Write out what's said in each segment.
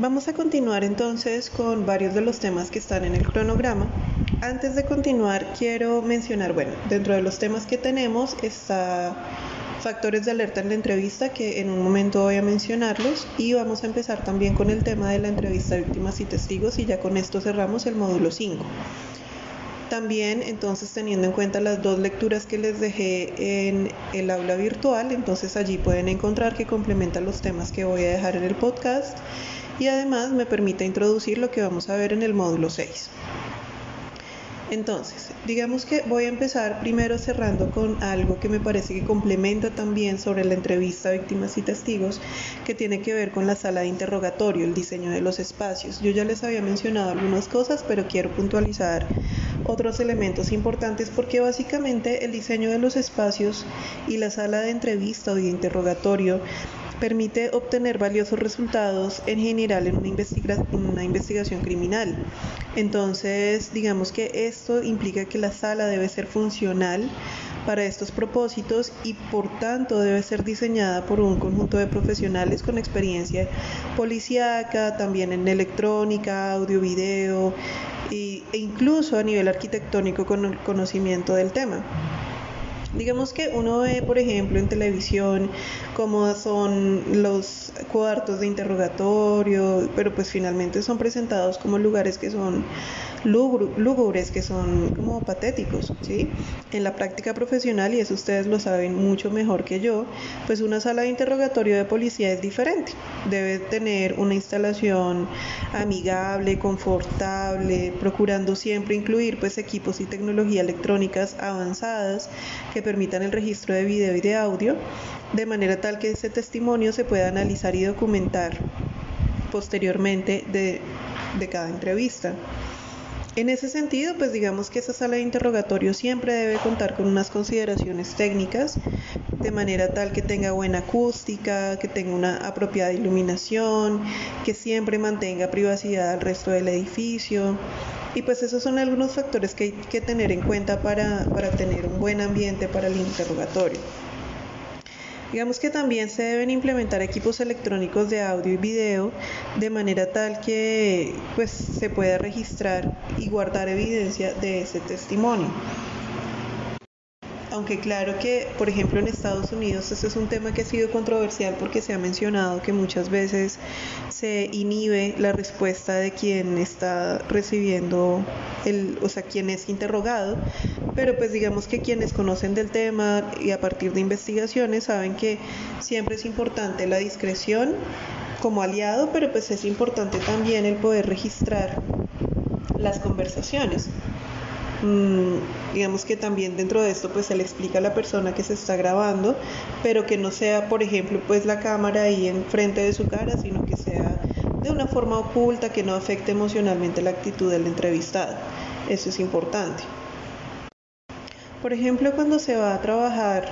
Vamos a continuar entonces con varios de los temas que están en el cronograma. Antes de continuar, quiero mencionar, bueno, dentro de los temas que tenemos está factores de alerta en la entrevista, que en un momento voy a mencionarlos, y vamos a empezar también con el tema de la entrevista de víctimas y testigos, y ya con esto cerramos el módulo 5. También, entonces, teniendo en cuenta las dos lecturas que les dejé en el aula virtual, entonces allí pueden encontrar que complementan los temas que voy a dejar en el podcast y además me permite introducir lo que vamos a ver en el módulo 6. Entonces, digamos que voy a empezar primero cerrando con algo que me parece que complementa también sobre la entrevista víctimas y testigos, que tiene que ver con la sala de interrogatorio, el diseño de los espacios. Yo ya les había mencionado algunas cosas, pero quiero puntualizar otros elementos importantes porque básicamente el diseño de los espacios y la sala de entrevista o de interrogatorio permite obtener valiosos resultados en general en una, investigación criminal. Entonces, digamos que esto implica que la sala debe ser funcional para estos propósitos y por tanto debe ser diseñada por un conjunto de profesionales con experiencia policíaca, también en electrónica, audio, video e incluso a nivel arquitectónico con conocimiento del tema. Digamos que uno ve, por ejemplo, en televisión cómo son los cuartos de interrogatorio, pero pues finalmente son presentados como lugares que son lúgubres, que son como patéticos, ¿sí? En la práctica profesional, y eso ustedes lo saben mucho mejor que yo, pues una sala de interrogatorio de policía es diferente. Debe tener una instalación amigable, confortable, procurando siempre incluir pues equipos y tecnología electrónicas avanzadas que permitan el registro de video y de audio, de manera tal que ese testimonio se pueda analizar y documentar posteriormente de, de cada entrevista. En ese sentido, pues digamos que esa sala de interrogatorio siempre debe contar con unas consideraciones técnicas, de manera tal que tenga buena acústica, que tenga una apropiada iluminación, que siempre mantenga privacidad al resto del edificio. Y pues esos son algunos factores que hay que tener en cuenta para, para tener un buen ambiente para el interrogatorio. Digamos que también se deben implementar equipos electrónicos de audio y video de manera tal que pues, se pueda registrar y guardar evidencia de ese testimonio. Aunque claro que, por ejemplo, en Estados Unidos este es un tema que ha sido controversial porque se ha mencionado que muchas veces se inhibe la respuesta de quien está recibiendo el, o sea, quien es interrogado, pero pues digamos que quienes conocen del tema y a partir de investigaciones saben que siempre es importante la discreción como aliado, pero pues es importante también el poder registrar las conversaciones. Mm, digamos que también dentro de esto pues se le explica a la persona que se está grabando, pero que no sea, por ejemplo, pues la cámara ahí enfrente de su cara, sino que sea de una forma oculta que no afecte emocionalmente la actitud del entrevistado. Eso es importante. Por ejemplo, cuando se va a trabajar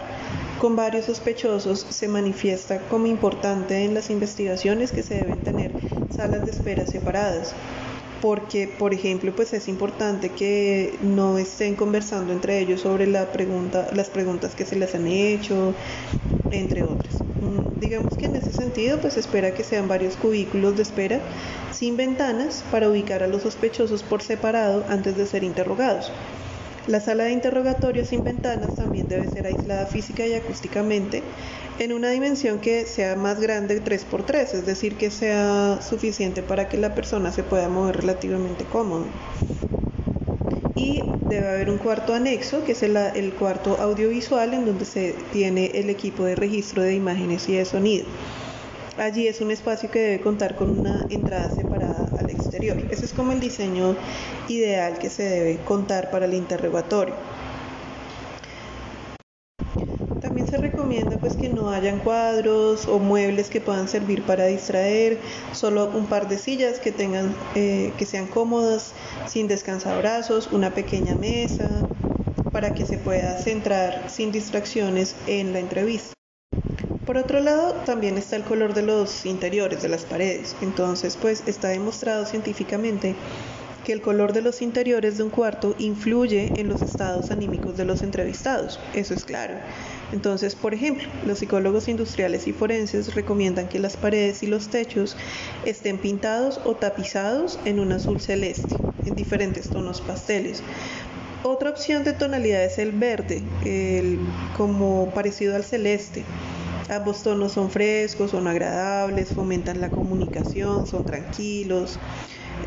con varios sospechosos, se manifiesta como importante en las investigaciones que se deben tener salas de espera separadas porque, por ejemplo, pues es importante que no estén conversando entre ellos sobre la pregunta, las preguntas que se les han hecho, entre otras. Mm, digamos que en ese sentido, pues espera que sean varios cubículos de espera sin ventanas para ubicar a los sospechosos por separado antes de ser interrogados. La sala de interrogatorio sin ventanas también debe ser aislada física y acústicamente en una dimensión que sea más grande 3x3, es decir, que sea suficiente para que la persona se pueda mover relativamente cómodo. Y debe haber un cuarto anexo, que es el, el cuarto audiovisual, en donde se tiene el equipo de registro de imágenes y de sonido. Allí es un espacio que debe contar con una entrada separada al exterior. Ese es como el diseño ideal que se debe contar para el interrogatorio. se recomienda pues que no hayan cuadros o muebles que puedan servir para distraer, solo un par de sillas que tengan eh, que sean cómodas, sin descansabrazos, una pequeña mesa para que se pueda centrar sin distracciones en la entrevista. Por otro lado, también está el color de los interiores de las paredes. Entonces, pues está demostrado científicamente que el color de los interiores de un cuarto influye en los estados anímicos de los entrevistados. Eso es claro Entonces, por ejemplo, los psicólogos industriales y forenses recomiendan que las paredes y los techos estén pintados o tapizados en un azul celeste, en diferentes tonos pasteles. Otra opción de tonalidad es el verde, como parecido al celeste. Ambos tonos son frescos, son agradables, fomentan la comunicación, son tranquilos.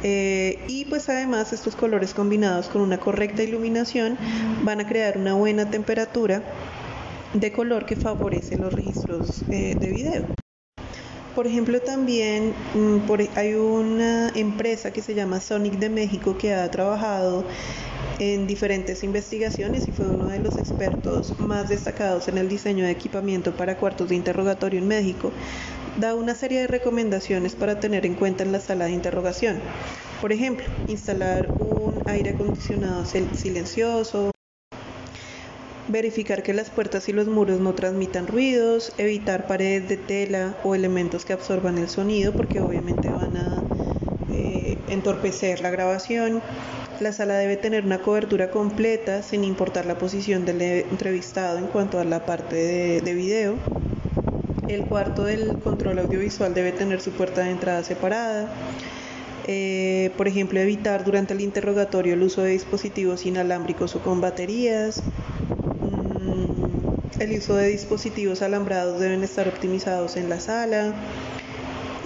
Eh, y pues además estos colores combinados con una correcta iluminación van a crear una buena temperatura de color que favorece los registros eh, de video. Por ejemplo, también mm, hay una empresa que se llama Sonic de México que ha trabajado en diferentes investigaciones y fue uno de los expertos más destacados en el diseño de equipamiento para cuartos de interrogatorio en México. Da una serie de recomendaciones para tener en cuenta en la sala de interrogación. Por ejemplo, instalar un aire acondicionado silencioso, verificar que las puertas y los muros no transmitan ruidos, evitar paredes de tela o elementos que absorban el sonido porque obviamente van a eh, entorpecer la grabación. La sala debe tener una cobertura completa sin importar la posición del entrevistado en cuanto a la parte de, video. El cuarto del control audiovisual debe tener su puerta de entrada separada. Eh, por ejemplo, evitar durante el interrogatorio el uso de dispositivos inalámbricos o con baterías, el uso de dispositivos alambrados deben estar optimizados en la sala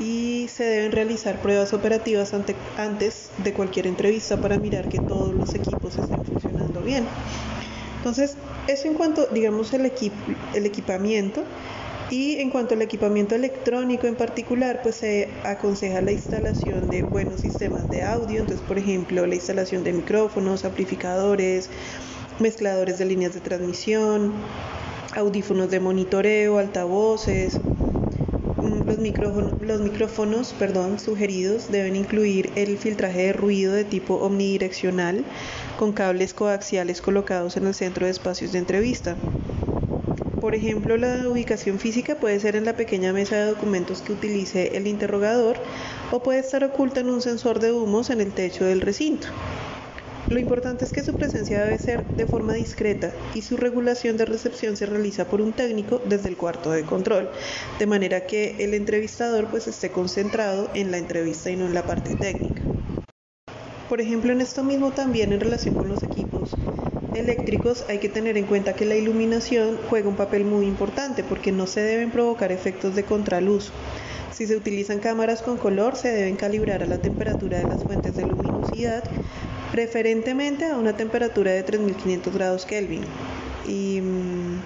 y se deben realizar pruebas operativas antes de cualquier entrevista para mirar que todos los equipos estén funcionando bien. Entonces, eso en cuanto, digamos, el, el equipamiento. Y en cuanto al equipamiento electrónico en particular, pues se aconseja la instalación de buenos sistemas de audio, entonces por ejemplo la instalación de micrófonos, amplificadores, mezcladores de líneas de transmisión, audífonos de monitoreo, altavoces. Mm, los micrófonos, perdón, sugeridos deben incluir el filtraje de ruido de tipo omnidireccional con cables coaxiales colocados en el centro de espacios de entrevista. Por ejemplo, la ubicación física puede ser en la pequeña mesa de documentos que utilice el interrogador o puede estar oculta en un sensor de humos en el techo del recinto. Lo importante es que su presencia debe ser de forma discreta y su regulación de recepción se realiza por un técnico desde el cuarto de control, de manera que el entrevistador pues esté concentrado en la entrevista y no en la parte técnica. Por ejemplo, en esto mismo también en relación con los equipos eléctricos hay que tener en cuenta que la iluminación juega un papel muy importante porque no se deben provocar efectos de contraluz. Si se utilizan cámaras con color, se deben calibrar a la temperatura de las fuentes de luminosidad preferentemente a una temperatura de 3500 grados Kelvin. Y, mm,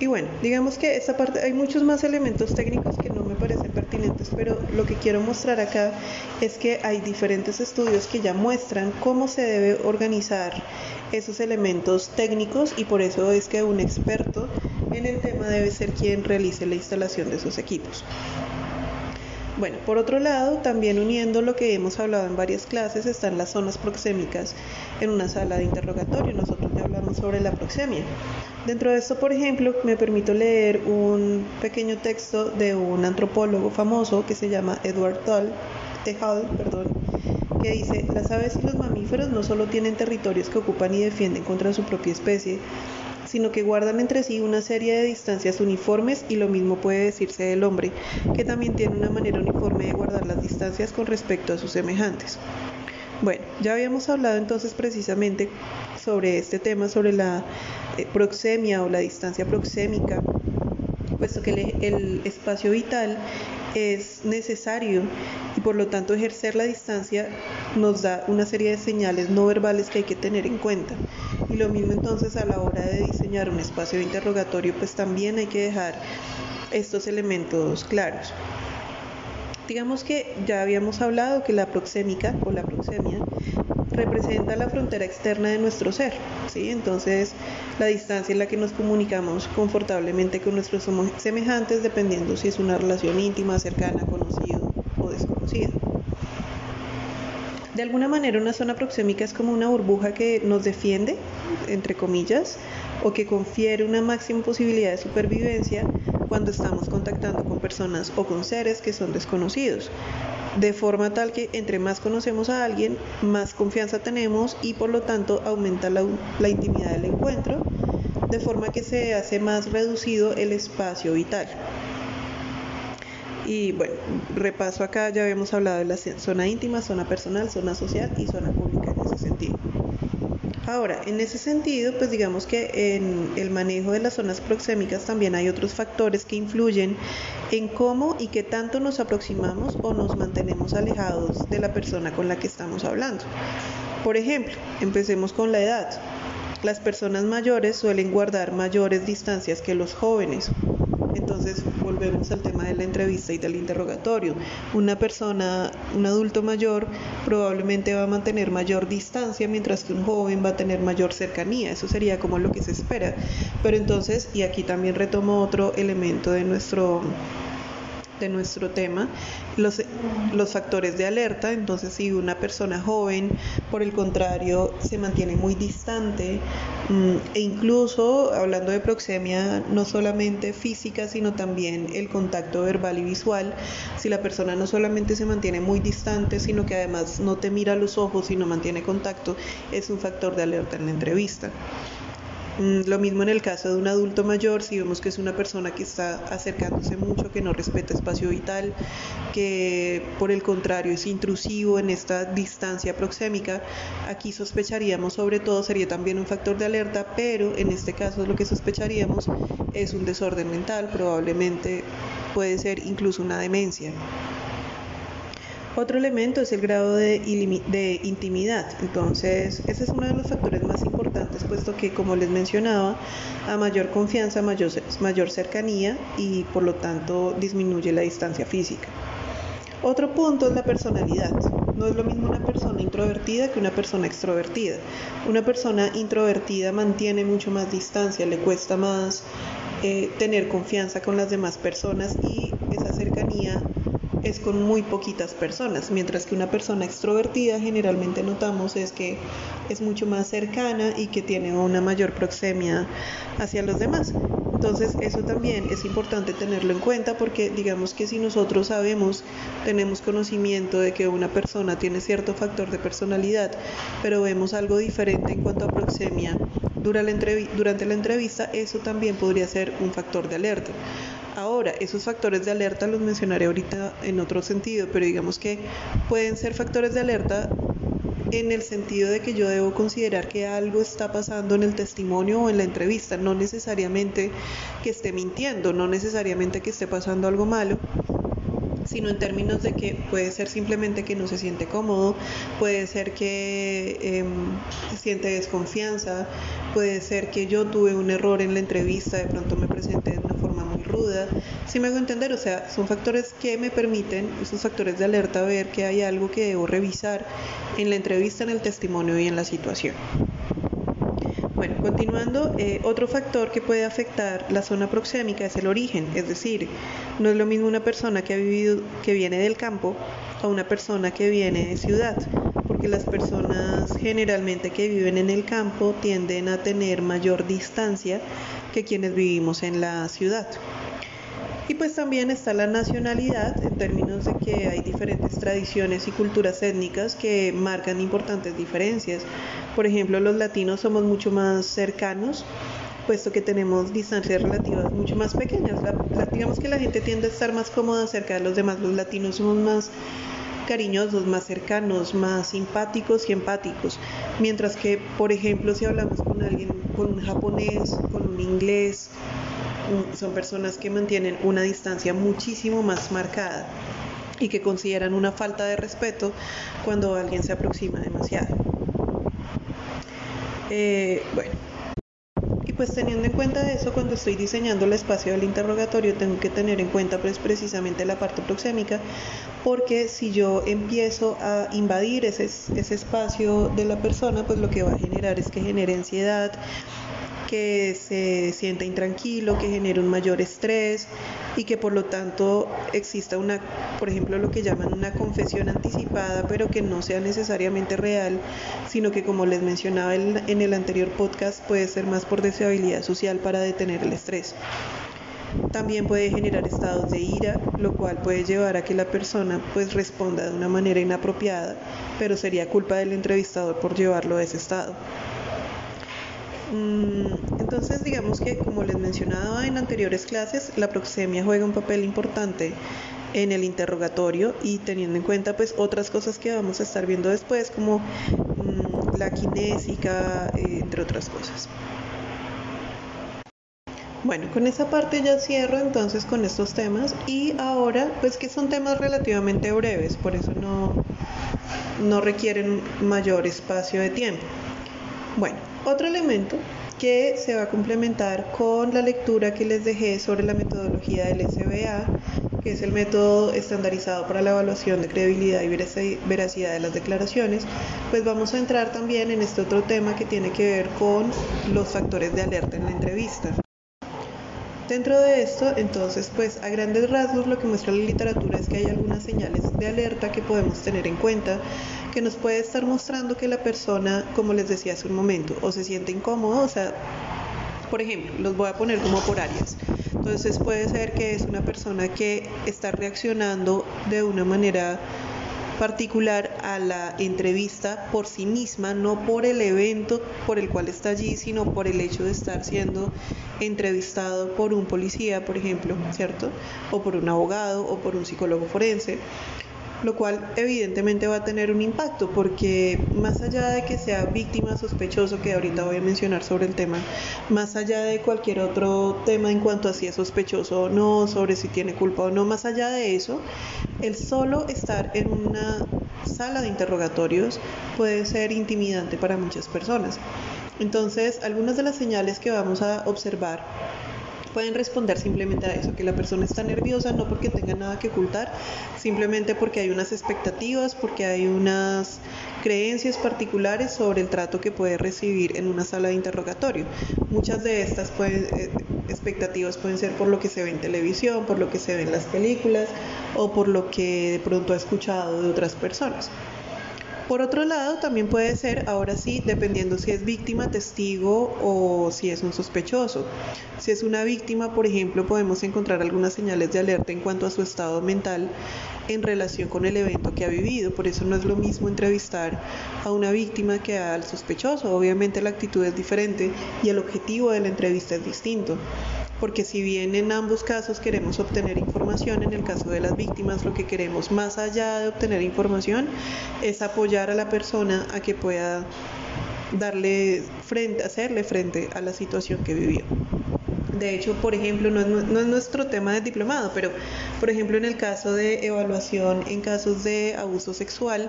y bueno, digamos que esta parte hay muchos más elementos técnicos que no me parecen pertinentes, pero lo que quiero mostrar acá es que hay diferentes estudios que ya muestran cómo se debe organizar esos elementos técnicos y por eso es que un experto en el tema debe ser quien realice la instalación de esos equipos. Bueno, por otro lado, también uniendo lo que hemos hablado en varias clases, están las zonas proxémicas en una sala de interrogatorio. Nosotros ya hablamos sobre la proxemia. Dentro de esto, por ejemplo, me permito leer un pequeño texto de un antropólogo famoso que se llama Edward Tull, Hall, perdón, que dice, las aves y los mamíferos no solo tienen territorios que ocupan y defienden contra su propia especie, sino que guardan entre sí una serie de distancias uniformes y lo mismo puede decirse del hombre, que también tiene una manera uniforme de guardar las distancias con respecto a sus semejantes. Bueno, ya habíamos hablado entonces precisamente sobre este tema, sobre la eh, proxemia o la distancia proxémica, puesto que el espacio vital es necesario por lo tanto ejercer la distancia nos da una serie de señales no verbales que hay que tener en cuenta. Y lo mismo entonces a la hora de diseñar un espacio de interrogatorio, pues también hay que dejar estos elementos claros. Digamos que ya habíamos hablado que la proxémica o la proxemia representa la frontera externa de nuestro ser, ¿sí? Entonces, la distancia en la que nos comunicamos confortablemente con nuestros semejantes dependiendo si es una relación íntima, cercana, conocido o De alguna manera una zona proxémica es como una burbuja que nos defiende, entre comillas, o que confiere una máxima posibilidad de supervivencia cuando estamos contactando con personas o con seres que son desconocidos de forma tal que entre más conocemos a alguien, más confianza tenemos y por lo tanto aumenta la, intimidad del encuentro de forma que se hace más reducido el espacio vital. Y bueno, repaso acá, ya habíamos hablado de la zona íntima, zona personal, zona social y zona pública en ese sentido. Ahora, en ese sentido, pues digamos que en el manejo de las zonas proxémicas también hay otros factores que influyen en cómo y qué tanto nos aproximamos o nos mantenemos alejados de la persona con la que estamos hablando. Por ejemplo, empecemos con la edad. Las personas mayores suelen guardar mayores distancias que los jóvenes. Entonces volvemos al tema de la entrevista y del interrogatorio. Una persona, un adulto mayor, probablemente va a mantener mayor distancia, mientras que un joven va a tener mayor cercanía. Eso sería como lo que se espera. Pero entonces, y aquí también retomo otro elemento de nuestro de nuestro tema, los, los factores de alerta. Entonces, si una persona joven, por el contrario, se mantiene muy distante, mm, e incluso hablando de proxemia, no solamente física, sino también el contacto verbal y visual, si la persona no solamente se mantiene muy distante, sino que además no te mira los ojos y no mantiene contacto, es un factor de alerta en la entrevista. Mm, lo mismo en el caso de un adulto mayor, si vemos que es una persona que está acercándose mucho, que no respeta espacio vital, que por el contrario es intrusivo en esta distancia proxémica, aquí sospecharíamos sobre todo, sería también un factor de alerta, pero en este caso lo que sospecharíamos es un desorden mental, probablemente puede ser incluso una demencia. Otro elemento es el grado de, de, intimidad. Entonces, ese es uno de los factores más importantes, puesto que, como les mencionaba, a mayor confianza, mayor, mayor cercanía y por lo tanto disminuye la distancia física. Otro punto es la personalidad. No es lo mismo una persona introvertida que una persona extrovertida. Una persona introvertida mantiene mucho más distancia, le cuesta más eh, tener confianza con las demás personas y esa cercanía es con muy poquitas personas, mientras que una persona extrovertida generalmente notamos es que es mucho más cercana y que tiene una mayor proxemia hacia los demás. Entonces eso también es importante tenerlo en cuenta porque digamos que si nosotros sabemos, tenemos conocimiento de que una persona tiene cierto factor de personalidad, pero vemos algo diferente en cuanto a proxemia durante la entrevista, eso también podría ser un factor de alerta. Ahora, esos factores de alerta los mencionaré ahorita en otro sentido, pero digamos que pueden ser factores de alerta en el sentido de que yo debo considerar que algo está pasando en el testimonio o en la entrevista, no necesariamente que esté mintiendo, no necesariamente que esté pasando algo malo, sino en términos de que puede ser simplemente que no se siente cómodo, puede ser que eh, siente desconfianza, puede ser que yo tuve un error en la entrevista, de pronto me presenté de Si me hago entender, o sea, son factores que me permiten, esos factores de alerta, ver que hay algo que debo revisar en la entrevista, en el testimonio y en la situación. Bueno, continuando, eh, otro factor que puede afectar la zona proxémica es el origen, es decir, no es lo mismo una persona que ha vivido, que viene del campo a una persona que viene de ciudad, porque las personas generalmente que viven en el campo tienden a tener mayor distancia que quienes vivimos en la ciudad. Y pues también está la nacionalidad en términos de que hay diferentes tradiciones y culturas étnicas que marcan importantes diferencias. Por ejemplo, los latinos somos mucho más cercanos, puesto que tenemos distancias relativas mucho más pequeñas. digamos que la gente tiende a estar más cómoda cerca de los demás. Los latinos somos más cariñosos, más cercanos, más simpáticos y empáticos. Mientras que, por ejemplo, si hablamos con alguien, con un japonés, con un inglés, son personas que mantienen una distancia muchísimo más marcada y que consideran una falta de respeto cuando alguien se aproxima demasiado. Eh, bueno, y pues teniendo en cuenta eso, cuando estoy diseñando el espacio del interrogatorio, tengo que tener en cuenta pues precisamente la parte proxémica, porque si yo empiezo a invadir ese, ese espacio de la persona, pues lo que va a generar es que genere ansiedad, que se sienta intranquilo, que genere un mayor estrés y que por lo tanto exista una, por ejemplo, lo que llaman una confesión anticipada, pero que no sea necesariamente real, sino que como les mencionaba en el anterior podcast, puede ser más por deseabilidad social para detener el estrés. También puede generar estados de ira, lo cual puede llevar a que la persona pues responda de una manera inapropiada, pero sería culpa del entrevistador por llevarlo a ese estado. Mm, entonces, digamos que como les mencionaba en anteriores clases, la proxemia juega un papel importante en el interrogatorio y teniendo en cuenta pues otras cosas que vamos a estar viendo después como mm, la kinésica, eh, entre otras cosas. Bueno, con esa parte ya cierro entonces con estos temas y ahora pues que son temas relativamente breves, por eso no, no requieren mayor espacio de tiempo. Bueno, otro elemento que se va a complementar con la lectura que les dejé sobre la metodología del SBA, que es el método estandarizado para la evaluación de credibilidad y veracidad de las declaraciones, pues vamos a entrar también en este otro tema que tiene que ver con los factores de alerta en la entrevista. Dentro de esto, entonces, pues a grandes rasgos lo que muestra la literatura es que hay algunas señales de alerta que podemos tener en cuenta que nos puede estar mostrando que la persona, como les decía hace un momento, o se siente incómodo, o sea, por ejemplo, los voy a poner como por áreas. Entonces puede ser que es una persona que está reaccionando de una manera particular a la entrevista por sí misma, no por el evento por el cual está allí, sino por el hecho de estar siendo entrevistado por un policía, por ejemplo, ¿cierto? O por un abogado o por un psicólogo forense lo cual evidentemente va a tener un impacto porque más allá de que sea víctima sospechoso, que ahorita voy a mencionar sobre el tema, más allá de cualquier otro tema en cuanto a si es sospechoso o no, sobre si tiene culpa o no, más allá de eso, el solo estar en una sala de interrogatorios puede ser intimidante para muchas personas. Entonces, algunas de las señales que vamos a observar pueden responder simplemente a eso, que la persona está nerviosa no porque tenga nada que ocultar, simplemente porque hay unas expectativas, porque hay unas creencias particulares sobre el trato que puede recibir en una sala de interrogatorio. Muchas de estas eh, expectativas pueden ser por lo que se ve en televisión, por lo que se ve en las películas o por lo que de pronto ha escuchado de otras personas. Por otro lado, también puede ser, ahora sí, dependiendo si es víctima, testigo o si es un sospechoso. Si es una víctima, por ejemplo, podemos encontrar algunas señales de alerta en cuanto a su estado mental en relación con el evento que ha vivido. Por eso no es lo mismo entrevistar a una víctima que al sospechoso. Obviamente la actitud es diferente y el objetivo de la entrevista es distinto porque si bien en ambos casos queremos obtener información, en el caso de las víctimas lo que queremos más allá de obtener información es apoyar a la persona a que pueda darle frente, hacerle frente a la situación que vivió. De hecho, por ejemplo, no es, nuestro tema de diplomado, pero por ejemplo en el caso de evaluación en casos de abuso sexual,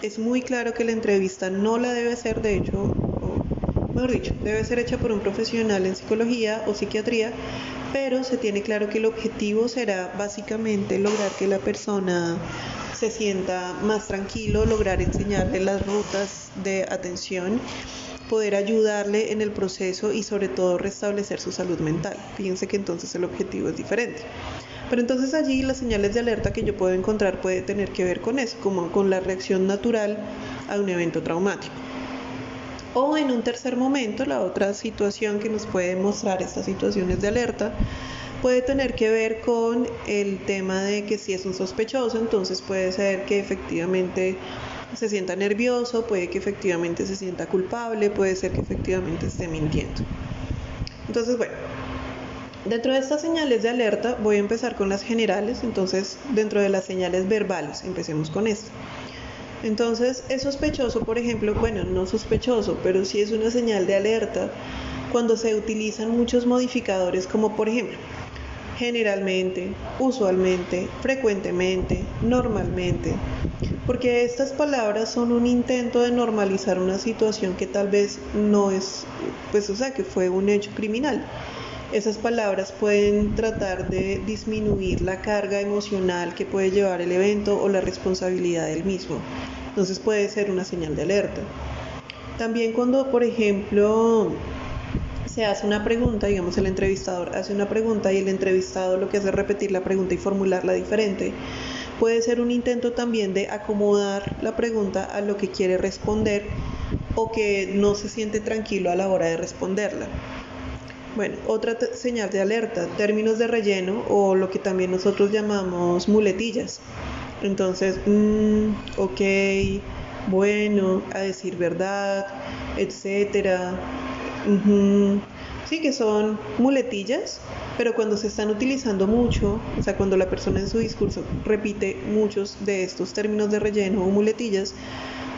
es muy claro que la entrevista no la debe hacer, de hecho, mejor dicho, debe ser hecha por un profesional en psicología o psiquiatría, pero se tiene claro que el objetivo será básicamente lograr que la persona se sienta más tranquilo, lograr enseñarle las rutas de atención, poder ayudarle en el proceso y sobre todo restablecer su salud mental. Fíjense que entonces el objetivo es diferente. Pero entonces allí las señales de alerta que yo puedo encontrar puede tener que ver con eso, como con la reacción natural a un evento traumático. O en un tercer momento, la otra situación que nos puede mostrar estas situaciones de alerta puede tener que ver con el tema de que si es un sospechoso, entonces puede ser que efectivamente se sienta nervioso, puede que efectivamente se sienta culpable, puede ser que efectivamente esté mintiendo. Entonces, bueno, dentro de estas señales de alerta voy a empezar con las generales, entonces dentro de las señales verbales, empecemos con esto. Entonces es sospechoso, por ejemplo, bueno, no sospechoso, pero sí es una señal de alerta cuando se utilizan muchos modificadores como por ejemplo generalmente, usualmente, frecuentemente, normalmente, porque estas palabras son un intento de normalizar una situación que tal vez no es, pues o sea, que fue un hecho criminal. Esas palabras pueden tratar de disminuir la carga emocional que puede llevar el evento o la responsabilidad del mismo. Entonces puede ser una señal de alerta. También cuando, por ejemplo, se hace una pregunta, digamos el entrevistador hace una pregunta y el entrevistado lo que hace es repetir la pregunta y formularla diferente, puede ser un intento también de acomodar la pregunta a lo que quiere responder o que no se siente tranquilo a la hora de responderla. Bueno, otra señal de alerta, términos de relleno o lo que también nosotros llamamos muletillas. Entonces, mm, ok, bueno, a decir verdad, etcétera. Sí, que son muletillas, pero cuando se están utilizando mucho, o sea, cuando la persona en su discurso repite muchos de estos términos de relleno o muletillas,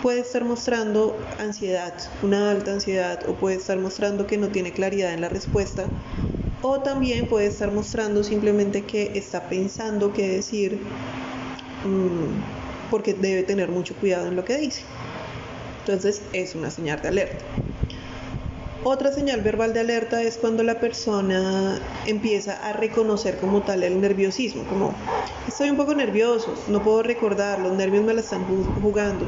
puede estar mostrando ansiedad, una alta ansiedad, o puede estar mostrando que no tiene claridad en la respuesta, o también puede estar mostrando simplemente que está pensando qué decir, mm, porque debe tener mucho cuidado en lo que dice. Entonces es una señal de alerta. Otra señal verbal de alerta es cuando la persona empieza a reconocer como tal el nerviosismo, como estoy un poco nervioso, no puedo recordar, los nervios me la están jugando.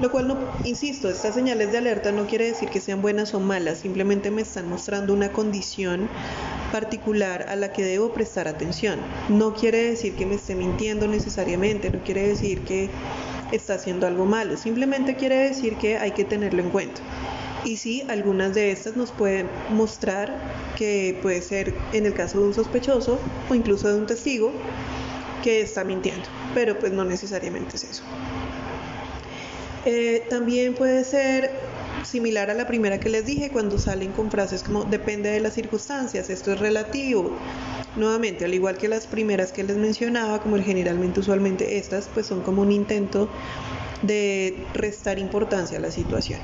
Lo cual, no, insisto, estas señales de alerta no quiere decir que sean buenas o malas, simplemente me están mostrando una condición particular a la que debo prestar atención. No quiere decir que me esté mintiendo necesariamente, no quiere decir que está haciendo algo malo, simplemente quiere decir que hay que tenerlo en cuenta. Y sí, algunas de estas nos pueden mostrar que puede ser en el caso de un sospechoso o incluso de un testigo que está mintiendo, pero pues no necesariamente es eso. Eh, también puede ser similar a la primera que les dije cuando salen con frases como depende de las circunstancias, esto es relativo. Nuevamente, al igual que las primeras que les mencionaba, como generalmente usualmente estas, pues son como un intento de restar importancia a la situación.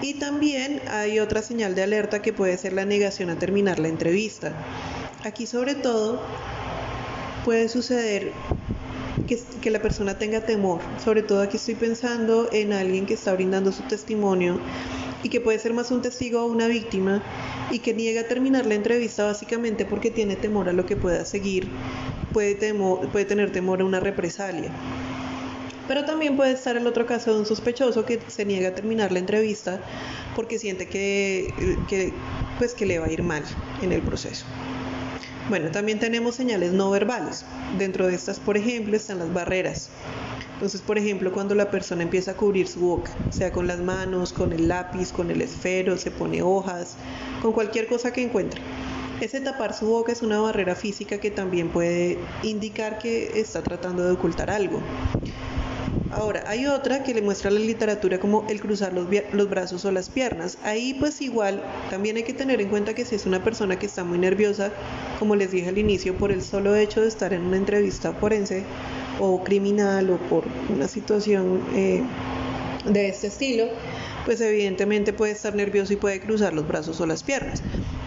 Y también hay otra señal de alerta que puede ser la negación a terminar la entrevista. Aquí sobre todo puede suceder que, la persona tenga temor. Sobre todo aquí estoy pensando en alguien que está brindando su testimonio y que puede ser más un testigo o una víctima y que niega terminar la entrevista básicamente porque tiene temor a lo que pueda seguir, puede, puede tener temor a una represalia. Pero también puede estar el otro caso de un sospechoso que se niega a terminar la entrevista porque siente que, pues que le va a ir mal en el proceso. Bueno, también tenemos señales no verbales. Dentro de estas, por ejemplo, están las barreras. Entonces, por ejemplo, cuando la persona empieza a cubrir su boca, sea con las manos, con el lápiz, con el esfero, se pone hojas, con cualquier cosa que encuentre. Ese tapar su boca es una barrera física que también puede indicar que está tratando de ocultar algo. Ahora, hay otra que le muestra la literatura como el cruzar los, brazos o las piernas. Ahí pues igual también hay que tener en cuenta que si es una persona que está muy nerviosa, como les dije al inicio, por el solo hecho de estar en una entrevista forense o criminal o por una situación eh, de este estilo, pues evidentemente puede estar nervioso y puede cruzar los brazos o las piernas.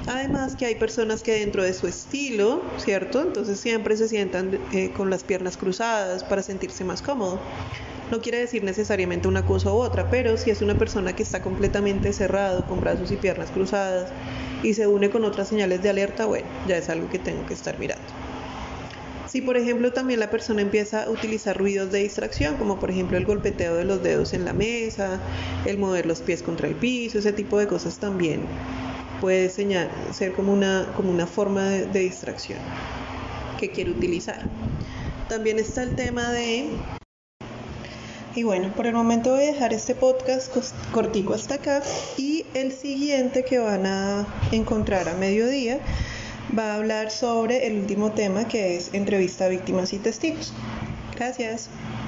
Además que hay personas que dentro de su estilo, ¿cierto? Entonces siempre se sientan eh, con las piernas cruzadas para sentirse más cómodo. No quiere decir necesariamente una cosa u otra, pero si es una persona que está completamente cerrado, con brazos y piernas cruzadas, y se une con otras señales de alerta, bueno, ya es algo que tengo que estar mirando. Si por ejemplo también la persona empieza a utilizar ruidos de distracción, como por ejemplo el golpeteo de los dedos en la mesa, el mover los pies contra el piso, ese tipo de cosas también puede ser como una, como una forma de distracción que quiere utilizar. También está el tema de y bueno, por el momento voy a dejar este podcast cortico hasta acá y el siguiente que van a encontrar a mediodía va a hablar sobre el último tema que es entrevista a víctimas y testigos. Gracias.